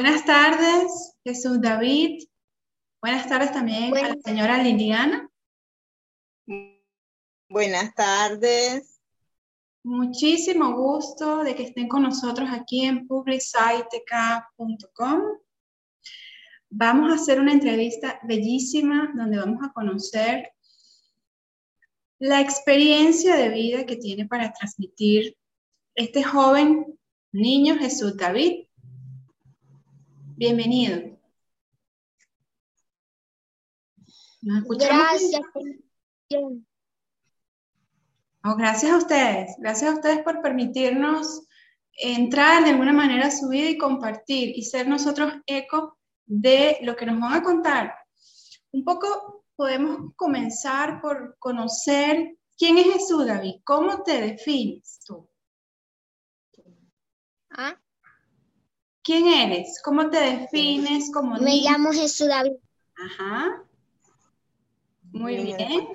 Buenas tardes, Jesús David. Buenas tardes también a la señora Liliana. Buenas tardes. Muchísimo gusto de que estén con nosotros aquí en publicsitec.com. Vamos a hacer una entrevista bellísima donde vamos a conocer la experiencia de vida que tiene para transmitir este joven niño Jesús David. Bienvenido. Gracias. Oh, gracias a ustedes, gracias a ustedes por permitirnos entrar de alguna manera a su vida y compartir y ser nosotros eco de lo que nos van a contar. Un poco podemos comenzar por conocer quién es Jesús, David. ¿Cómo te defines tú? ¿Ah? ¿Quién eres? ¿Cómo te defines? como Me llamo Jesús David. Ajá. Muy bien.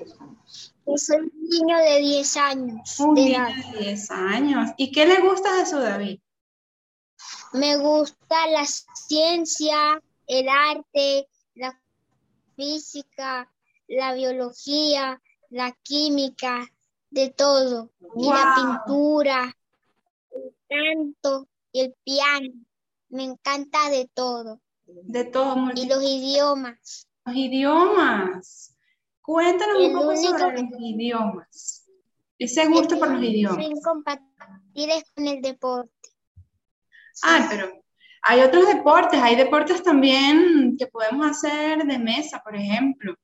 Yo soy un niño de 10 años. Un niño de 10 años. ¿Y qué le gusta a Jesús David? Me gusta la ciencia, el arte, la física, la biología, la química, de todo. Y la pintura, el canto y el piano. Me encanta de todo. De todo. Muy y los idiomas. Los idiomas. Cuéntanos un poco sobre los idiomas. Ese gusto por los idiomas. Incompatibles con el deporte. Ah, pero hay otros deportes. Hay deportes también que podemos hacer de mesa, por ejemplo.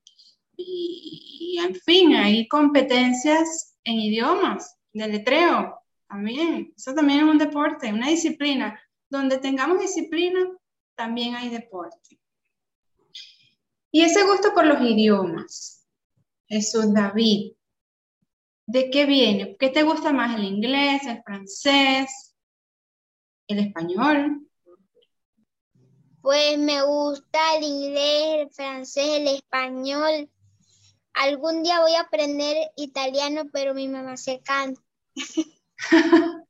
Y, en fin, hay competencias en idiomas, de letreo también. Eso también es un deporte, una disciplina. Donde tengamos disciplina, también hay deporte. Y ese gusto por los idiomas. Jesús David. ¿De qué viene? ¿Qué te gusta más, el inglés, el francés, el español? Pues me gusta el inglés, el francés, el español. Algún día voy a aprender italiano, pero mi mamá se canta.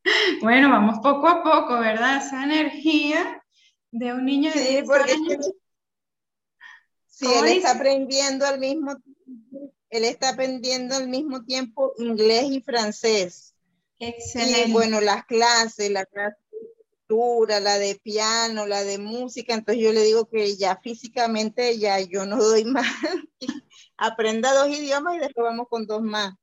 bueno, vamos poco a poco, ¿verdad? Esa energía de un niño de 10 años. Sí, él está aprendiendo al mismo tiempo él está aprendiendo al mismo tiempo inglés y francés. Excelente. Y bueno, las clases, la clase la de piano, la de música, entonces yo le digo que ya físicamente ya yo no doy más. Aprenda dos idiomas y después vamos con dos más.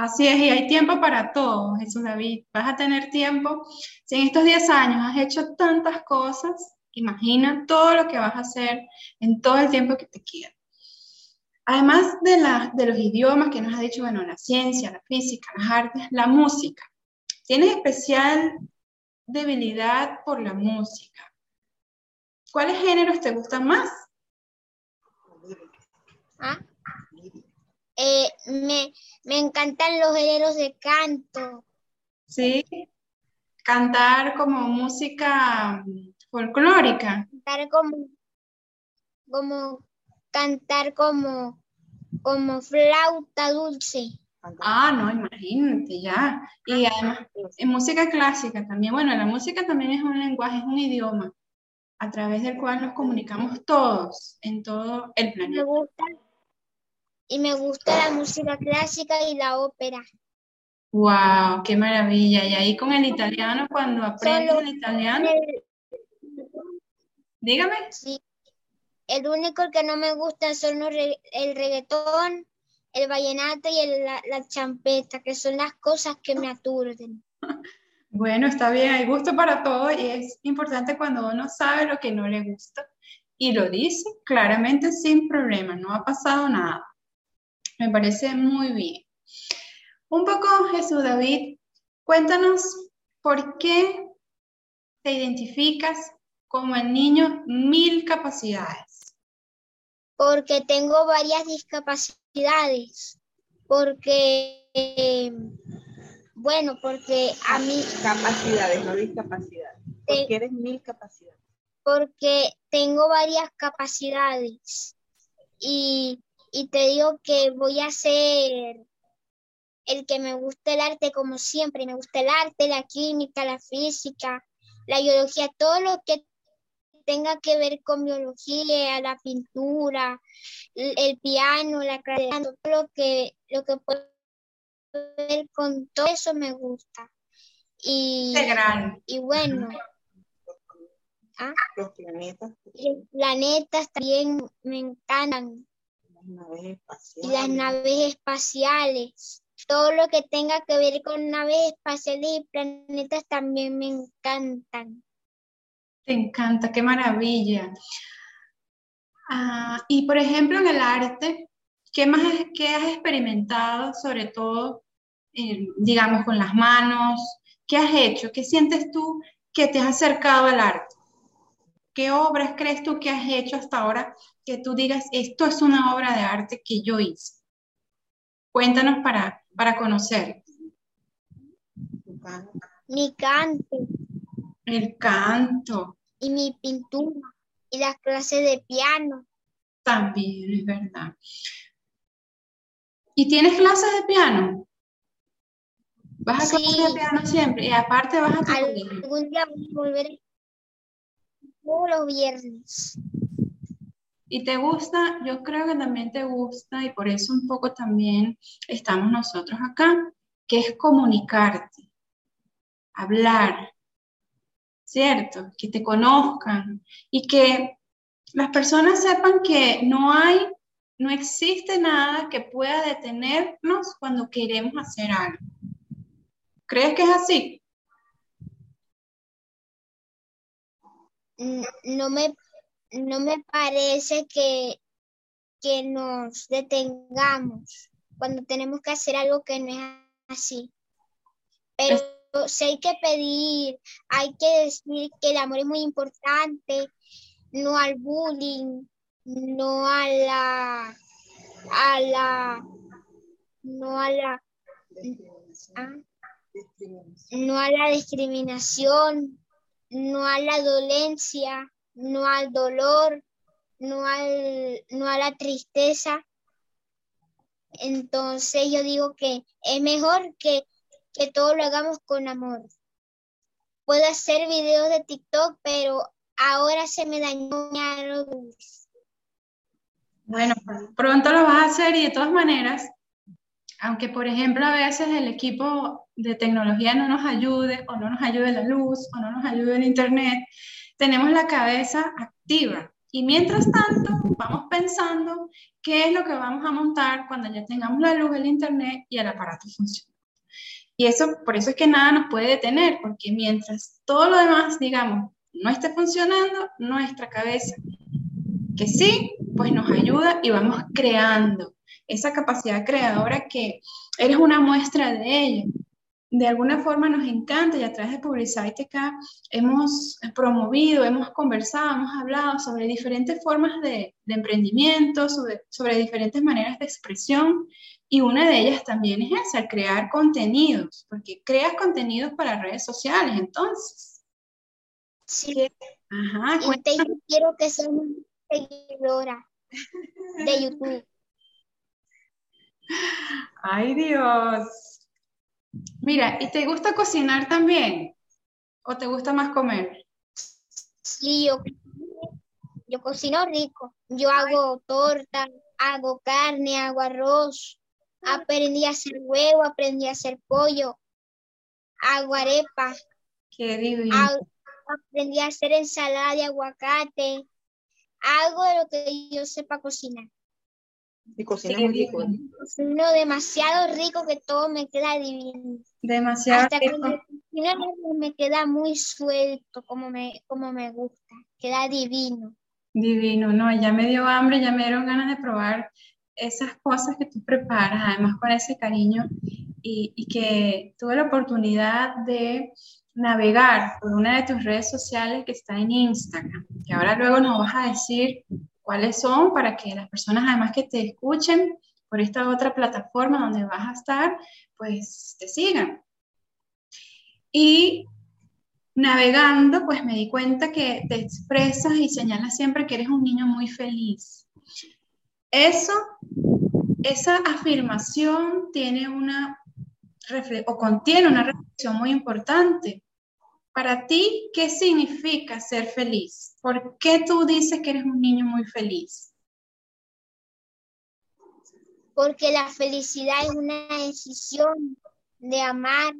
Así es, y hay tiempo para todo, Jesús David. Vas a tener tiempo. Si en estos 10 años has hecho tantas cosas, imagina todo lo que vas a hacer en todo el tiempo que te queda. Además de, la, de los idiomas que nos ha dicho, bueno, la ciencia, la física, las artes, la música. Tienes especial debilidad por la música. ¿Cuáles géneros te gustan más? ¿Ah? Eh, me, me encantan los géneros de canto. Sí, cantar como música folclórica. Cantar como, como cantar como como flauta dulce. Ah, no, imagínate, ya. Y además, en música clásica también, bueno, la música también es un lenguaje, es un idioma a través del cual nos comunicamos todos en todo el planeta. Me gusta, y me gusta la música clásica y la ópera. ¡Wow! ¡Qué maravilla! Y ahí con el italiano, cuando aprendes el italiano. Dígame. Sí, el único que no me gusta son el reggaetón, el vallenato y la, champeta, que son las cosas que me aturden. Bueno, está bien, hay gusto para todo y es importante cuando uno sabe lo que no le gusta y lo dice claramente sin problema, no ha pasado nada. Me parece muy bien. Un poco, Jesús David, cuéntanos por qué te identificas como el niño mil capacidades porque tengo varias discapacidades, porque, bueno, porque a mí... Capacidades, no discapacidades. Porque eres mil capacidades. Porque tengo varias capacidades y, y te digo que voy a ser el que me gusta el arte como siempre, me gusta el arte, la química, la física, la biología, todo lo que tenga que ver con biología, la pintura, el, piano, la creación, todo lo que, lo que puede ver con todo eso me gusta. Y, y bueno, ¿ah? Los planetas. los planetas también me encantan. Las naves espaciales. Y las naves espaciales. Todo lo que tenga que ver con naves espaciales y planetas también me encantan. Te encanta, qué maravilla. Ah, y por ejemplo, en el arte, ¿qué más qué has experimentado, sobre todo, eh, digamos, con las manos? ¿Qué has hecho? ¿Qué sientes tú que te has acercado al arte? ¿Qué obras crees tú que has hecho hasta ahora que tú digas, esto es una obra de arte que yo hice? Cuéntanos para, para conocer. Mi canto. El canto. Y mi pintura. Y las clases de piano. También, es verdad. ¿Y tienes clases de piano? ¿Vas a clases de piano siempre? Y aparte vas a... Algún día voy a volver los viernes. ¿Y te gusta? Yo creo que también te gusta y por eso un poco también estamos nosotros acá, que es comunicarte, hablar, ¿cierto? Que te conozcan y que las personas sepan que no hay, no existe nada que pueda detenernos cuando queremos hacer algo. ¿Crees que es así? No me no me parece que, que nos detengamos cuando tenemos que hacer algo que no es así. Pero si hay que pedir, hay que decir que el amor es muy importante, no al bullying, no a la, a la, no a la, ¿ah? no a la discriminación, no a la dolencia, no al dolor, no, al, no a la tristeza. Entonces yo digo que es mejor que, que todo lo hagamos con amor. Puedo hacer videos de TikTok, pero ahora se me dañó Bueno, pronto lo vas a hacer y de todas maneras, aunque por ejemplo a veces el equipo de tecnología no nos ayude o no nos ayude la luz o no nos ayude el internet, tenemos la cabeza activa. Y mientras tanto, vamos pensando qué es lo que vamos a montar cuando ya tengamos la luz, el internet y el aparato funciona. Y eso, por eso es que nada nos puede detener, porque mientras todo lo demás, digamos, no esté funcionando, nuestra cabeza, que sí, pues nos ayuda y vamos creando esa capacidad creadora que eres una muestra de ella de alguna forma nos encanta y a través de Publicite acá hemos promovido, hemos conversado, hemos hablado sobre diferentes formas de, emprendimiento, sobre, sobre, diferentes maneras de expresión y una de ellas también es esa, crear contenidos, porque creas contenidos para redes sociales, entonces. Sí. Ajá. Te quiero que seas una seguidora de YouTube. Ay Dios. Mira, ¿y te gusta cocinar también? ¿O te gusta más comer? Sí, yo, yo cocino rico. Yo hago torta, hago carne, hago arroz. Aprendí a hacer huevo, aprendí a hacer pollo. Hago arepas. Qué divino. aprendí a hacer ensalada de aguacate. Hago lo que yo sepa cocinar. Y cocina muy rico. Cocino demasiado rico que todo me queda divino. Demasiado rico. me queda muy suelto como me, como me gusta. Queda divino. Divino, no, ya me dio hambre, ya me dieron ganas de probar esas cosas que tú preparas, además con ese cariño y, y que tuve la oportunidad de navegar por una de tus redes sociales que está en Instagram, que ahora luego nos vas a decir cuáles son para que las personas además que te escuchen por esta otra plataforma donde vas a estar, pues te sigan. Y navegando, pues me di cuenta que te expresas y señalas siempre que eres un niño muy feliz. Eso, esa afirmación tiene una o contiene una reflexión muy importante, Para ti, ¿qué significa ser feliz? ¿Por qué tú dices que eres un niño muy feliz? Porque la felicidad es una decisión de amar,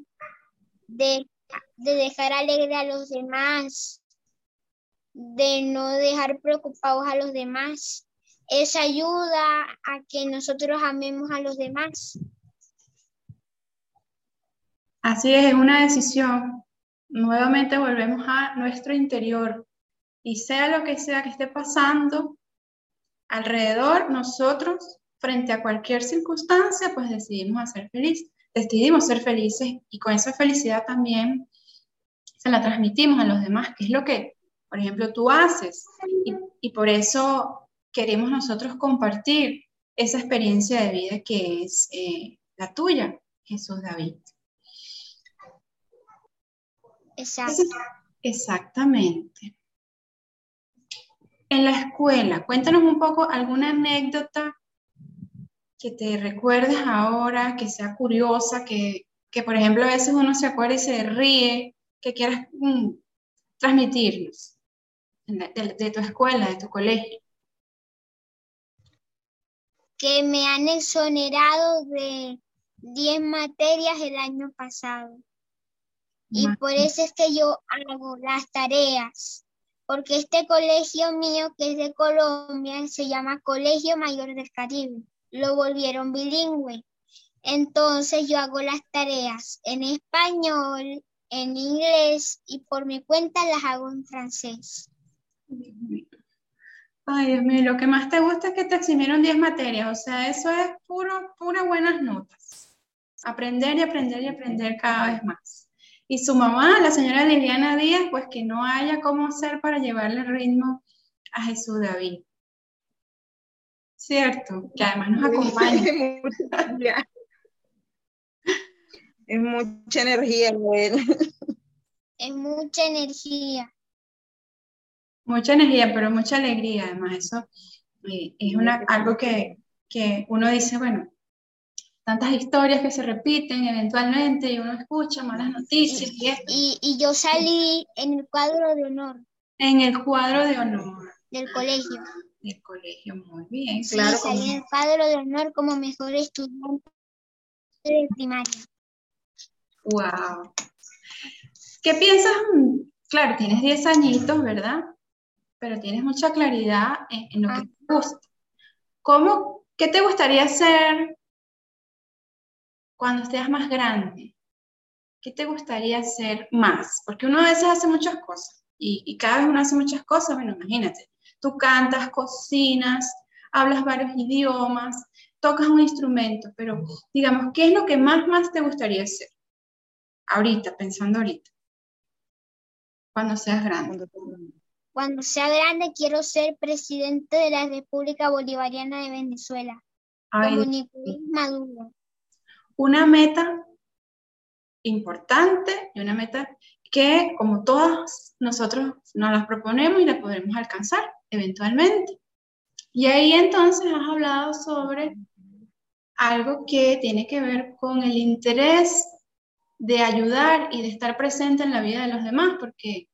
de, de dejar alegre a los demás, de no dejar preocupados a los demás. Eso ayuda a que nosotros amemos a los demás. Así es, es una decisión. Nuevamente volvemos a nuestro interior y sea lo que sea que esté pasando alrededor, nosotros, frente a cualquier circunstancia, pues decidimos ser felices, decidimos ser felices y con esa felicidad también se la transmitimos a los demás, que es lo que, por ejemplo, tú haces. Y, por eso queremos nosotros compartir esa experiencia de vida que es eh, la tuya, Jesús David. Exacto. Exactamente. En la escuela, cuéntanos un poco alguna anécdota que te recuerdes ahora, que sea curiosa, que, por ejemplo a veces uno se acuerda y se ríe, que quieras mm, transmitirnos de, tu escuela, de tu colegio. Que me han exonerado de 10 materias el año pasado. Y por eso es que yo hago las tareas, porque este colegio mío, que es de Colombia, se llama Colegio Mayor del Caribe. Lo volvieron bilingüe. Entonces yo hago las tareas en español, en inglés y por mi cuenta las hago en francés. Ay, Dios mío, lo que más te gusta es que te eximieron 10 materias, o sea, eso es puro, pura buenas notas. Aprender y aprender y aprender cada vez más. Y su mamá, la señora Liliana Díaz, pues que no haya cómo hacer para llevarle el ritmo a Jesús David. Cierto, que además nos acompaña. Es mucha energía, él. Es mucha energía. Mucha energía, pero mucha alegría, además. Eso eh, es una, algo que, que uno dice, bueno, tantas historias que se repiten eventualmente y uno escucha malas noticias. Y, y, yo salí en el cuadro de honor. En el cuadro de honor. Del colegio. Del colegio, muy bien. Sí, claro, salí en el cuadro de honor como mejor estudiante de primaria. Wow. ¿Qué piensas? Claro, tienes 10 añitos, ¿verdad? Pero tienes mucha claridad en, lo que te gusta. ¿Cómo, qué te gustaría hacer cuando estés más grande, ¿qué te gustaría hacer más? Porque uno a veces hace muchas cosas y, cada vez uno hace muchas cosas, bueno, imagínate, tú cantas, cocinas, hablas varios idiomas, tocas un instrumento, pero digamos, ¿qué es lo que más, más te gustaría hacer? Ahorita, pensando ahorita, cuando seas grande. Cuando sea grande quiero ser presidente de la República Bolivariana de Venezuela, como Nicolás Maduro una meta importante y una meta que como todas nosotros nos las proponemos y la podremos alcanzar eventualmente. Y ahí entonces has hablado sobre algo que tiene que ver con el interés de ayudar y de estar presente en la vida de los demás, porque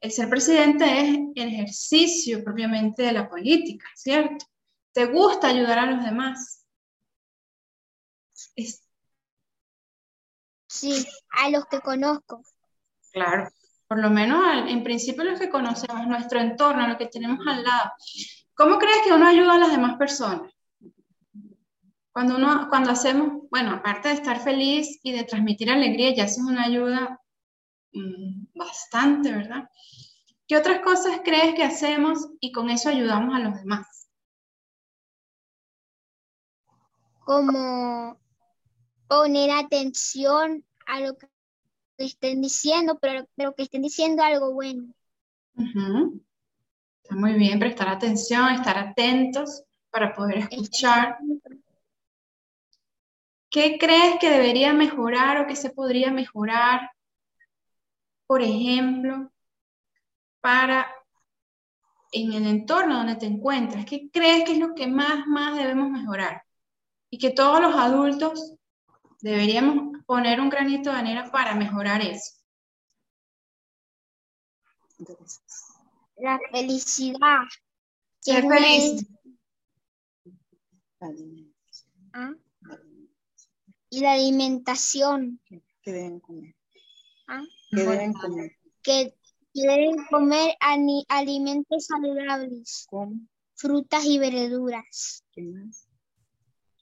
el ser presidente es el ejercicio propiamente de la política, ¿cierto? Te gusta ayudar a los demás. Es, Sí, a los que conozco. Claro, por lo menos en principio los que conocemos, nuestro entorno, lo que tenemos al lado. ¿Cómo crees que uno ayuda a las demás personas? Cuando uno, cuando hacemos, bueno, aparte de estar feliz y de transmitir alegría, ya eso es una ayuda mm, bastante, ¿verdad? ¿Qué otras cosas crees que hacemos y con eso ayudamos a los demás? Como poner atención a lo que estén diciendo, pero, pero que estén diciendo algo bueno. Está muy bien, prestar atención, estar atentos para poder escuchar. ¿Qué crees que debería mejorar o que se podría mejorar? Por ejemplo, para en el entorno donde te encuentras, ¿qué crees que es lo que más, más debemos mejorar? Y que todos los adultos Deberíamos poner un granito de arena para mejorar eso. La felicidad. que Ser feliz. ¿ah? Y la alimentación. ¿Qué deben comer? ¿ah? ¿Qué deben comer? Que deben comer alimentos saludables, ¿Cómo? frutas y verduras. ¿Qué más?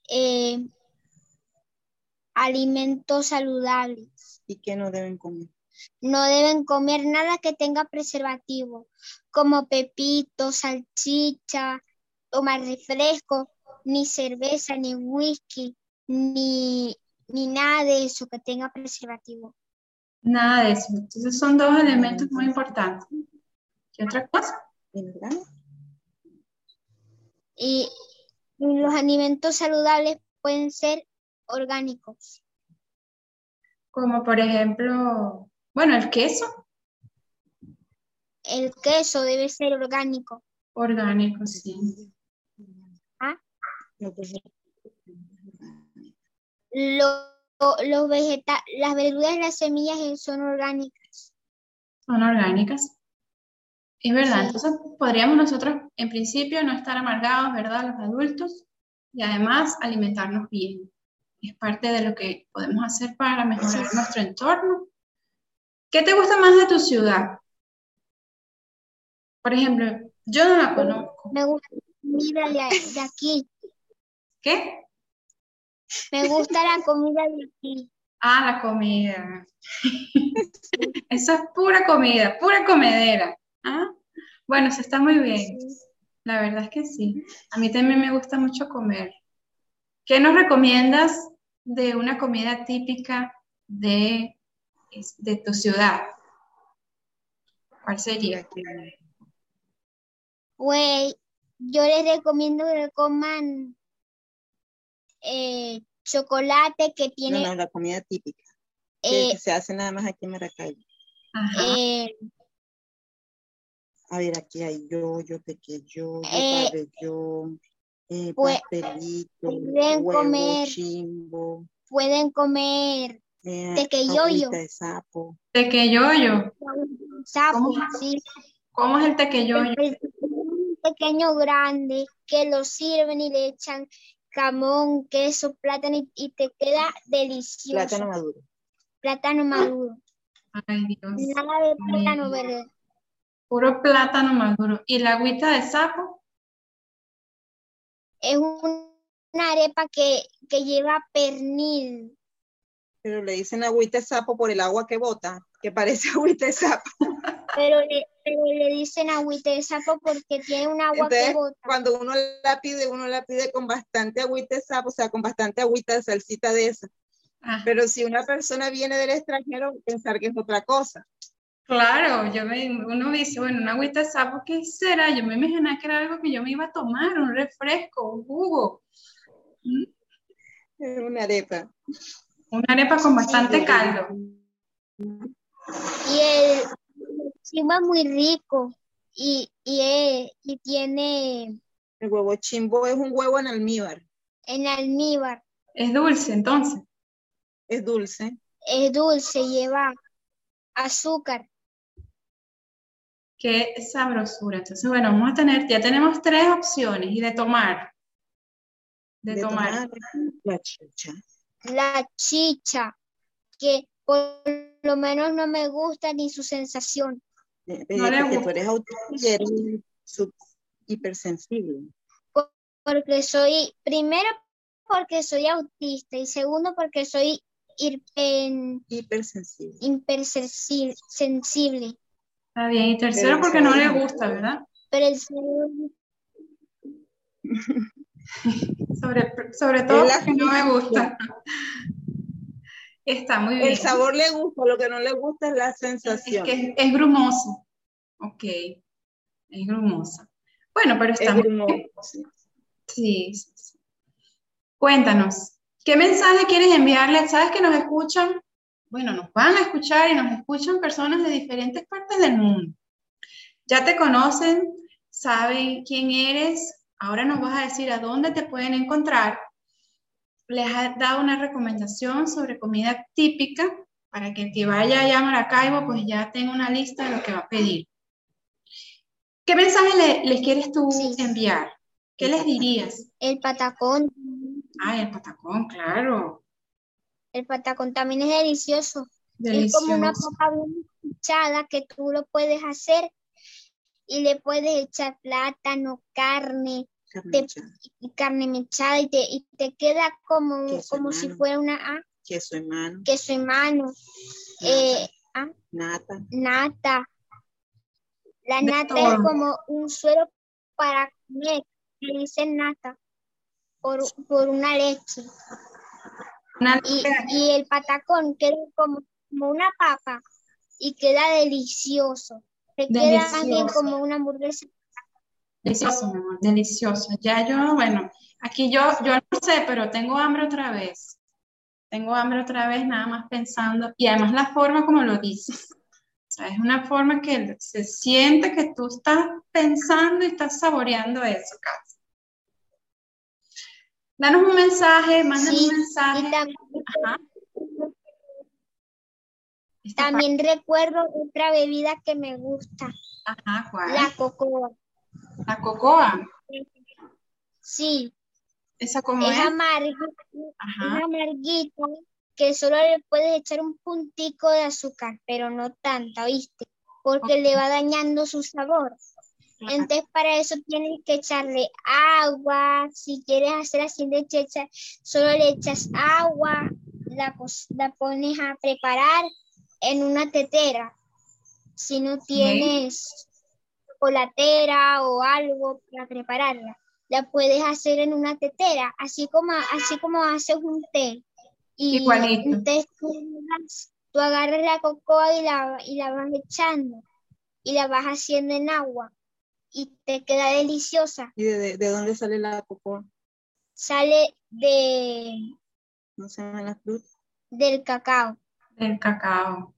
eh, alimentos saludables. ¿Y qué no deben comer? No deben comer nada que tenga preservativo, como pepito, salchicha, tomar refresco, ni cerveza, ni whisky, ni, ni nada de eso que tenga preservativo. Nada de eso. Entonces son dos elementos muy importantes. ¿Qué otra cosa? Y los alimentos saludables pueden ser orgánicos. Como por ejemplo, bueno, el queso El queso debe ser orgánico. orgánico, sí. Pues, Lo- los vegeta las verduras y las semillas son orgánicas. Son orgánicas. Es verdad, Sí. entonces podríamos nosotros en principio no estar amargados, ¿verdad? Los adultos y además alimentarnos bien. Es parte de lo que podemos hacer para mejorar nuestro entorno. ¿Qué te gusta más de tu ciudad? Por ejemplo, yo no la conozco. Me gusta la comida de, aquí. ¿Qué? Me gusta la comida de aquí. Ah, la comida. Eso es pura comida, pura comedera. ¿Ah? Bueno, eso está muy bien. La verdad es que sí. A mí también me gusta mucho comer. ¿Qué nos recomiendas de una comida típica de, de tu ciudad? ¿Cuál sería? Pues yo les recomiendo que coman eh, chocolate que No, tiene no, la comida típica. que, eh, que se hace nada más aquí en Maracay. Ajá. eh, A ver, aquí hay yoyo, pequeño, Eh, pabellón, eh, pues, pastelito, pueden huevo, comer- chimbo, pueden comer eh, tequeyoyo. de sapo. Tequeyoyo. sapo, ¿Cómo? sí. ¿Cómo es el tequeyoyo? El un pequeño grande que lo sirven y le echan jamón, queso, plátano y, y te queda delicioso. Plátano maduro. Plátano maduro. Ay, Dios. Nada de plátano verde. Puro plátano maduro. ¿Y la agüita de sapo? Es un- una arepa que, que lleva pernil. Pero le dicen agüita de sapo por el agua que bota, que parece agüita de sapo. Pero le, pero le dicen agüita de sapo porque tiene un agua que bota. cuando uno la pide, uno la pide con bastante agüita de sapo, o sea, con bastante agüita de salsita de esa. Ah, Pero si una persona viene del extranjero, pensar que es otra cosa. Claro, yo me, uno dice, bueno, una agüita de sapo, ¿qué será? Yo me imaginaba que era algo que yo me iba a tomar, un refresco, un jugo. Mm, Es una arepa. Una arepa con bastante caldo. Y el chimbo es muy rico y, y, es- y tiene El huevo chimbo es un huevo en almíbar. en almíbar. Es dulce, entonces. Es dulce. Es dulce, lleva azúcar. Qué sabrosura. Entonces, bueno, vamos a tener, ya tenemos tres opciones y de tomar. De, de tomar. tomar la chicha. La chicha, que por lo menos no me gusta ni su sensación. Eh, No le porque tú gusta. eres autista y eres sub- hipersensible. Porque soy, primero porque soy autista y segundo porque soy hiper- Hipersensible. hipersensible. Está bien. Y tercero, porque no le gusta, ¿verdad? Pero el segundo Sobre, sobre todo porque no me gusta. Está muy bien. El sabor le gusta, lo que no le gusta es la Es sensación. que es, es grumoso. Ok. Es grumosa. Bueno, pero está Es muy grumoso, bien. Sí, sí, sí. Cuéntanos, ¿qué mensaje quieres enviarle? ¿Sabes que nos escuchan? Bueno, nos van a escuchar y nos escuchan personas de diferentes partes del mundo. Ya te conocen, saben quién eres, ahora nos vas a decir a dónde te pueden encontrar. Les has dado una recomendación sobre comida típica para que el que vaya allá a Maracaibo pues ya tenga una lista de lo que va a pedir. ¿Qué mensaje les quieres tú enviar? ¿Qué les dirías? El patacón. Ah, el patacón, claro. El patacón también es delicioso. Es como una papa bien que tú lo puedes hacer y le puedes echar plátano, carne, carne mechada y te, y te queda como, como si fuera una ah, queso en mano. Queso en mano. Eh, ah, nata. Nata. La nata es como un suero para comer, le dicen nata, por, por una leche. Y, y, el patacón queda como, como una papa y queda delicioso. Se queda también como una hamburguesa Delicioso, mi amor, delicioso. Ya yo, bueno, aquí yo, yo no sé, pero tengo hambre otra vez. Tengo hambre otra vez, nada más pensando. Y además la forma como lo dices. O sea, es una forma que se siente que tú estás pensando y estás saboreando eso casi. Danos un mensaje, mándanos un mensaje. También, recuerdo otra bebida que me gusta. Ajá, ¿cuál? La cocoa. ¿La cocoa? Sí. ¿Esa como es? Es amarguita, que solo le puedes echar un puntico de azúcar, pero no tanta, ¿viste? Porque le va dañando su sabor. Entonces para eso tienes que echarle agua, si quieres hacer así de checha, solo le echas agua, la, la pones a preparar en una tetera. Si no tienes chocolatera o algo para prepararla. La puedes hacer en una tetera, así como, así como haces un té. Y Igualito. tú, agarras la cocoa y la, y la vas echando y la vas haciendo en agua y te queda deliciosa. ¿Y de, dónde sale la cocoa? Sale de... ¿No se llama la fruta? Del cacao. Del cacao.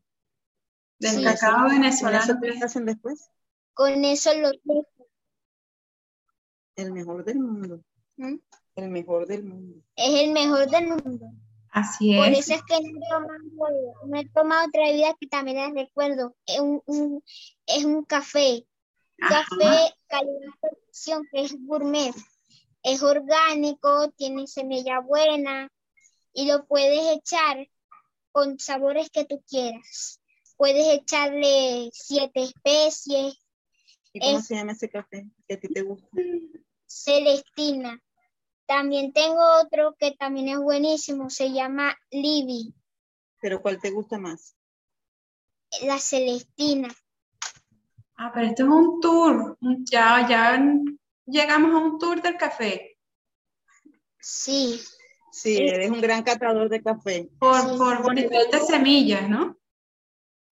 Del cacao venezolano. ¿Qué hacen después? Con eso lo El mejor del mundo. ¿Mm? El mejor del mundo. Es el mejor del mundo. Así es. Por eso es que no he tomado, no he tomado otra bebida que también les recuerdo. Es un, es un café. Café calidad que es gourmet. Es orgánico, tiene semilla buena y lo puedes echar con sabores que tú quieras. Puedes echarle siete especies, ¿Y cómo se llama ese café que a ti te gusta? Celestina. También tengo otro que también es buenísimo, se llama Libby. ¿Pero cuál te gusta más? La Celestina. Ah, pero esto es un tour. Ya, ya llegamos a un tour del café. Sí. Sí, eres un gran catador de café. Por, por de semillas, ¿no?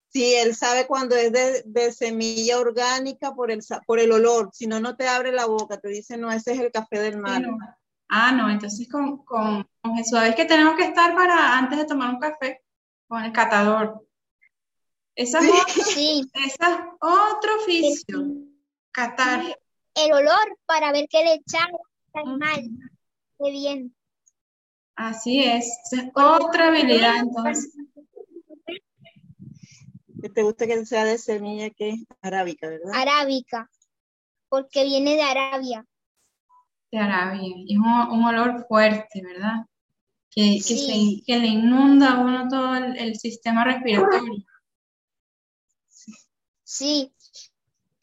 Sí, él sabe cuando es de, semilla orgánica por el, por el olor, si no, no te abre la boca, te dice, no, ese es el café del mar. Ah, no, entonces con, con, Jesús, ¿sabes que tenemos que estar para antes de tomar un café? Con el catador. Esa es, sí. Otro, otro oficio, catar. El olor para ver qué le echamos mal, qué bien. Así es, es otra habilidad entonces te gusta que sea de semilla que es arábica, ¿verdad? Arábica, porque viene de Arabia. De Arabia, y es un, olor fuerte, ¿verdad? Que, que, le inunda a uno todo el, sistema respiratorio. Sí,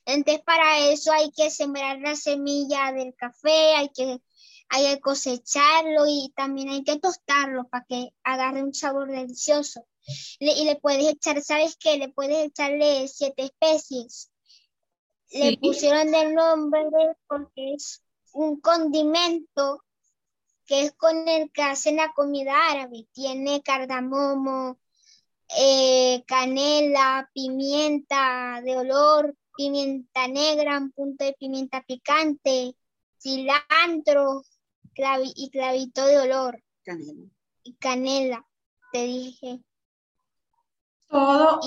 entonces para eso hay que sembrar la semilla del café, hay que, hay que cosecharlo y también hay que tostarlo para que agarre un sabor delicioso y le puedes echar, ¿sabes qué? Le puedes echarle siete especies. Le pusieron el nombre porque es un condimento que es con el que hacen la comida árabe. Tiene cardamomo, eh, canela, pimienta de olor, pimienta negra, un punto de pimienta picante, cilantro y clavito de olor. Canela. Y canela, te dije todo,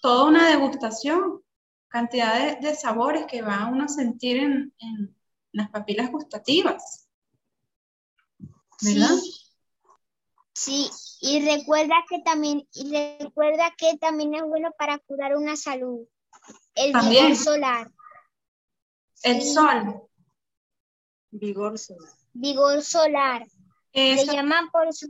toda una degustación, cantidad de, sabores que va uno a sentir en, las papilas gustativas. ¿Verdad? Sí. Y recuerda que también, y recuerda que también es bueno para curar una salud. El también. solar. El sol. Vigor solar. Vigor solar. Se llaman por su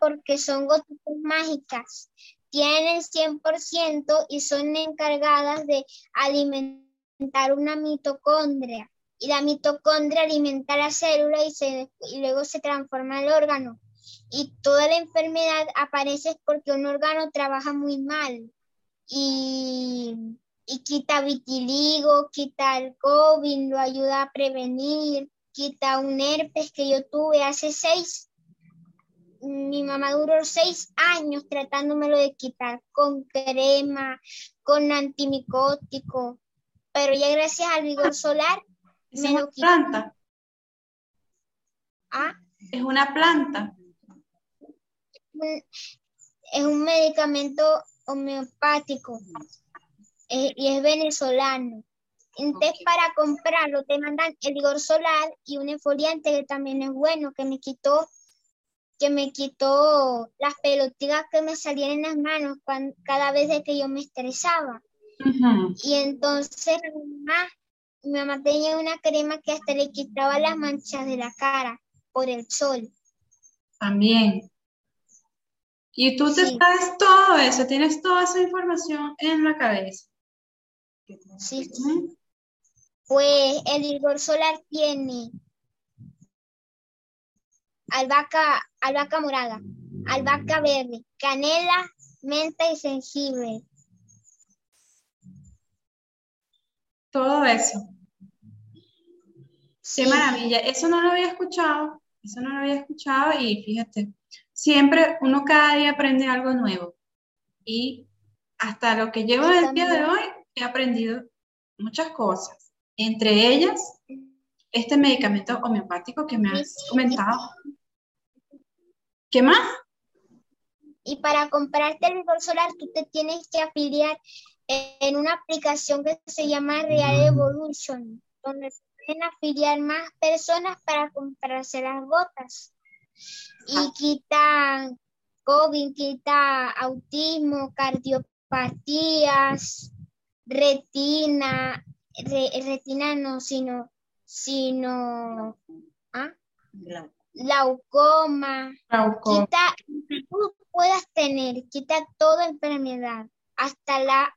porque son gotitas mágicas. Tienen 100% y son encargadas de alimentar una mitocondria. Y la mitocondria alimenta la célula y, se, y luego se transforma el órgano. Y toda la enfermedad aparece porque un órgano trabaja muy mal. Y, y quita vitiligo, quita el COVID, lo ayuda a prevenir quita un herpes que yo tuve hace seis, mi mamá duró seis años tratándomelo de quitar con crema, con antimicótico, pero ya gracias al vigor solar me lo quitó. planta? ¿Ah? Es una planta. Es un medicamento homeopático eh, y es venezolano. Entonces, para comprarlo, te mandan el vigor solar y un exfoliante que también es bueno, que me quitó, que me quitó las pelotitas que me salían en las manos cada vez que yo me estresaba. Y entonces mi mamá, tenía una crema que hasta le quitaba las manchas de la cara por el sol. También. Y tú te sabes todo eso, tienes toda esa información en la cabeza. Sí. Pues el vigor solar tiene albahaca, albahaca morada, albahaca verde, canela, menta y jengibre. Todo eso. Qué maravilla. Eso no lo había escuchado. Eso no lo había escuchado y fíjate, siempre uno cada día aprende algo nuevo. Y hasta lo que llevo del día de hoy he aprendido muchas cosas. Entre ellas, este medicamento homeopático que me has comentado. ¿Qué más? Y para comprarte el vigor solar, tú te tienes que afiliar en una aplicación que se llama Real Evolution, donde se pueden afiliar más personas para comprarse las gotas. Y ah. quita COVID, quita autismo, cardiopatías, retina, retina no, sino, sino, ¿ah? Glaucoma. Quita, tú puedas tener, quita toda enfermedad, hasta la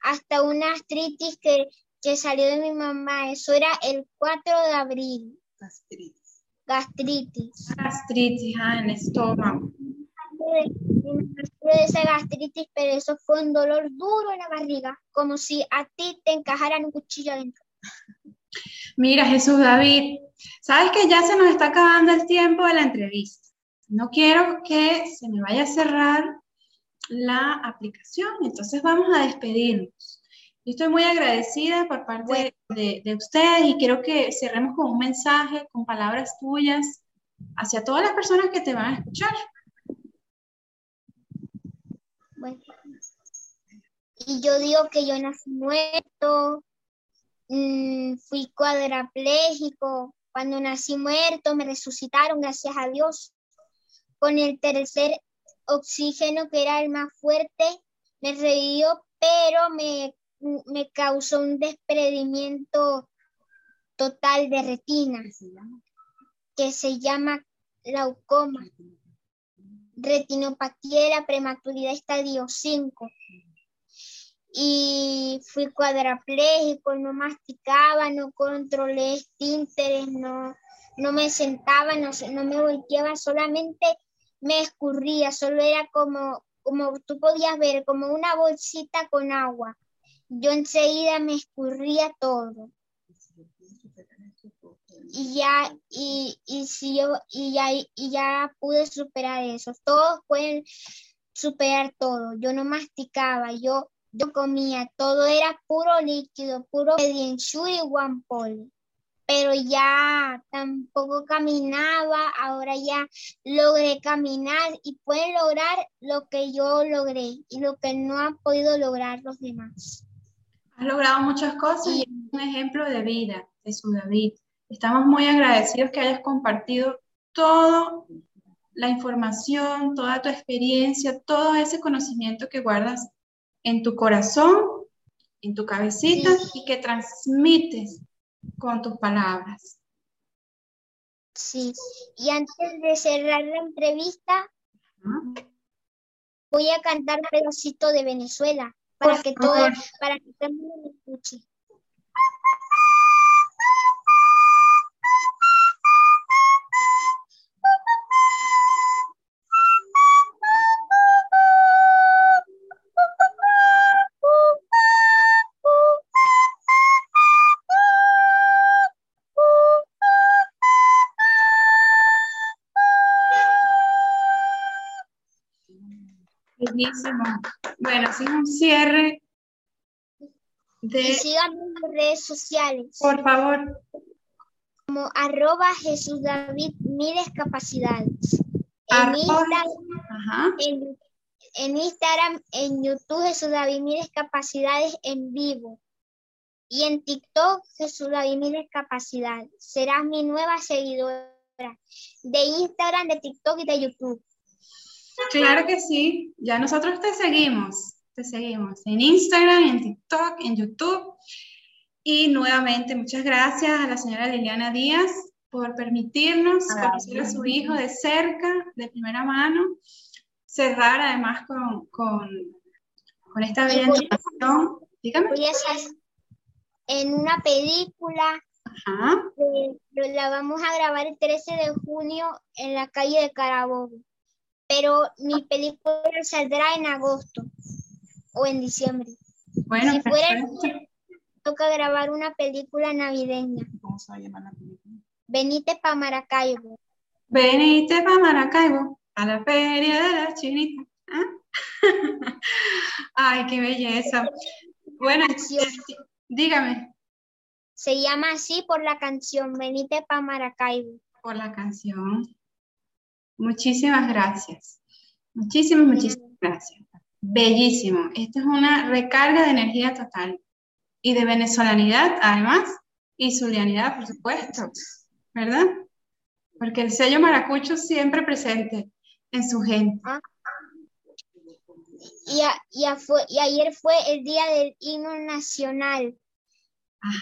hasta una artritis que, que salió de mi mamá, eso era el 4 de abril. Gastritis. Gastritis. Gastritis, ah, en el estómago de esa gastritis, pero eso fue un dolor duro en la barriga, como si a ti te encajaran un cuchillo adentro. Mira, Jesús David, sabes que ya se nos está acabando el tiempo de la entrevista. No quiero que se me vaya a cerrar la aplicación, entonces vamos a despedirnos. Yo estoy muy agradecida por parte de, de ustedes y quiero que cerremos con un mensaje, con palabras tuyas hacia todas las personas que te van a escuchar. Y yo digo que yo nací muerto, mm, fui cuadraplégico, cuando nací muerto me resucitaron, gracias a Dios. Con el tercer oxígeno, que era el más fuerte, me revivió, pero me, me causó un desprendimiento total de retina, que se llama glaucoma retinopatía de la prematuridad estadio 5. Y fui cuadraplégico, no masticaba, no controlé esfínteres, no, no me sentaba, no, no me volteaba, solamente me escurría, solo era como, como tú podías ver, como una bolsita con agua. Yo enseguida me escurría todo y ya, y, y, si yo, y ya, y ya pude superar eso. Todos pueden superar todo. Yo no masticaba, yo, yo comía, todo era puro líquido, puro y guampol. Pero ya tampoco caminaba, ahora ya logré caminar y pueden lograr lo que yo logré y lo que no han podido lograr los demás. Has logrado muchas cosas y es un ejemplo de vida, de su David. Estamos muy agradecidos que hayas compartido toda la información, toda tu experiencia, todo ese conocimiento que guardas en tu corazón, en tu cabecita y que transmites con tus palabras. Sí, y antes de cerrar la entrevista, voy a cantar un pedacito de Venezuela para que todo, para que todo el mundo escuche. Bueno, sin un cierre de... Y síganme en las redes sociales. Por favor. Como arroba Jesús David Capacidades. En Instagram, en, Instagram, en YouTube Jesús David Capacidades en vivo. Y en TikTok Jesús David Capacidades. Serás mi nueva seguidora de Instagram, de TikTok y de YouTube. Claro que sí, ya nosotros te seguimos, te seguimos en Instagram, en TikTok, en YouTube. Y nuevamente, muchas gracias a la señora Liliana Díaz por permitirnos conocer a su hijo de cerca, de primera mano, cerrar además con, con, esta bella información. Dígame. en una película Ajá. la vamos a grabar el 13 de junio en la calle de Carabobo pero mi película saldrá en agosto o en diciembre. Bueno, si fuera toca grabar una película navideña. ¿Cómo se va a llamar la película? Venite para Maracaibo. Venite para Maracaibo, a la feria de la chinita. ¿Ah? Ay, qué belleza. Bueno, dígame. Se llama así por la canción Venite para Maracaibo. Por la canción. Muchísimas gracias. Muchísimas, muchísimas gracias. Bellísimo. Esto es una recarga de energía total y de venezolanidad, además, y zulianidad, por supuesto, ¿verdad? Porque el sello maracucho siempre presente en su gente. Ah. Y, y, ayer fue el día del himno nacional.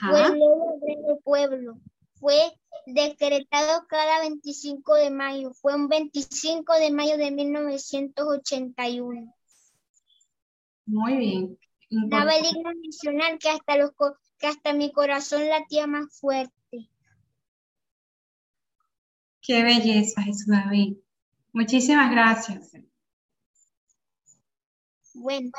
Fue el del pueblo. Fue decretado cada 25 de mayo. Fue un 25 de mayo de 1981. Muy bien. Daba el himno nacional que hasta, los, que hasta mi corazón latía más fuerte. Qué belleza, Jesús David. Muchísimas gracias. Bueno.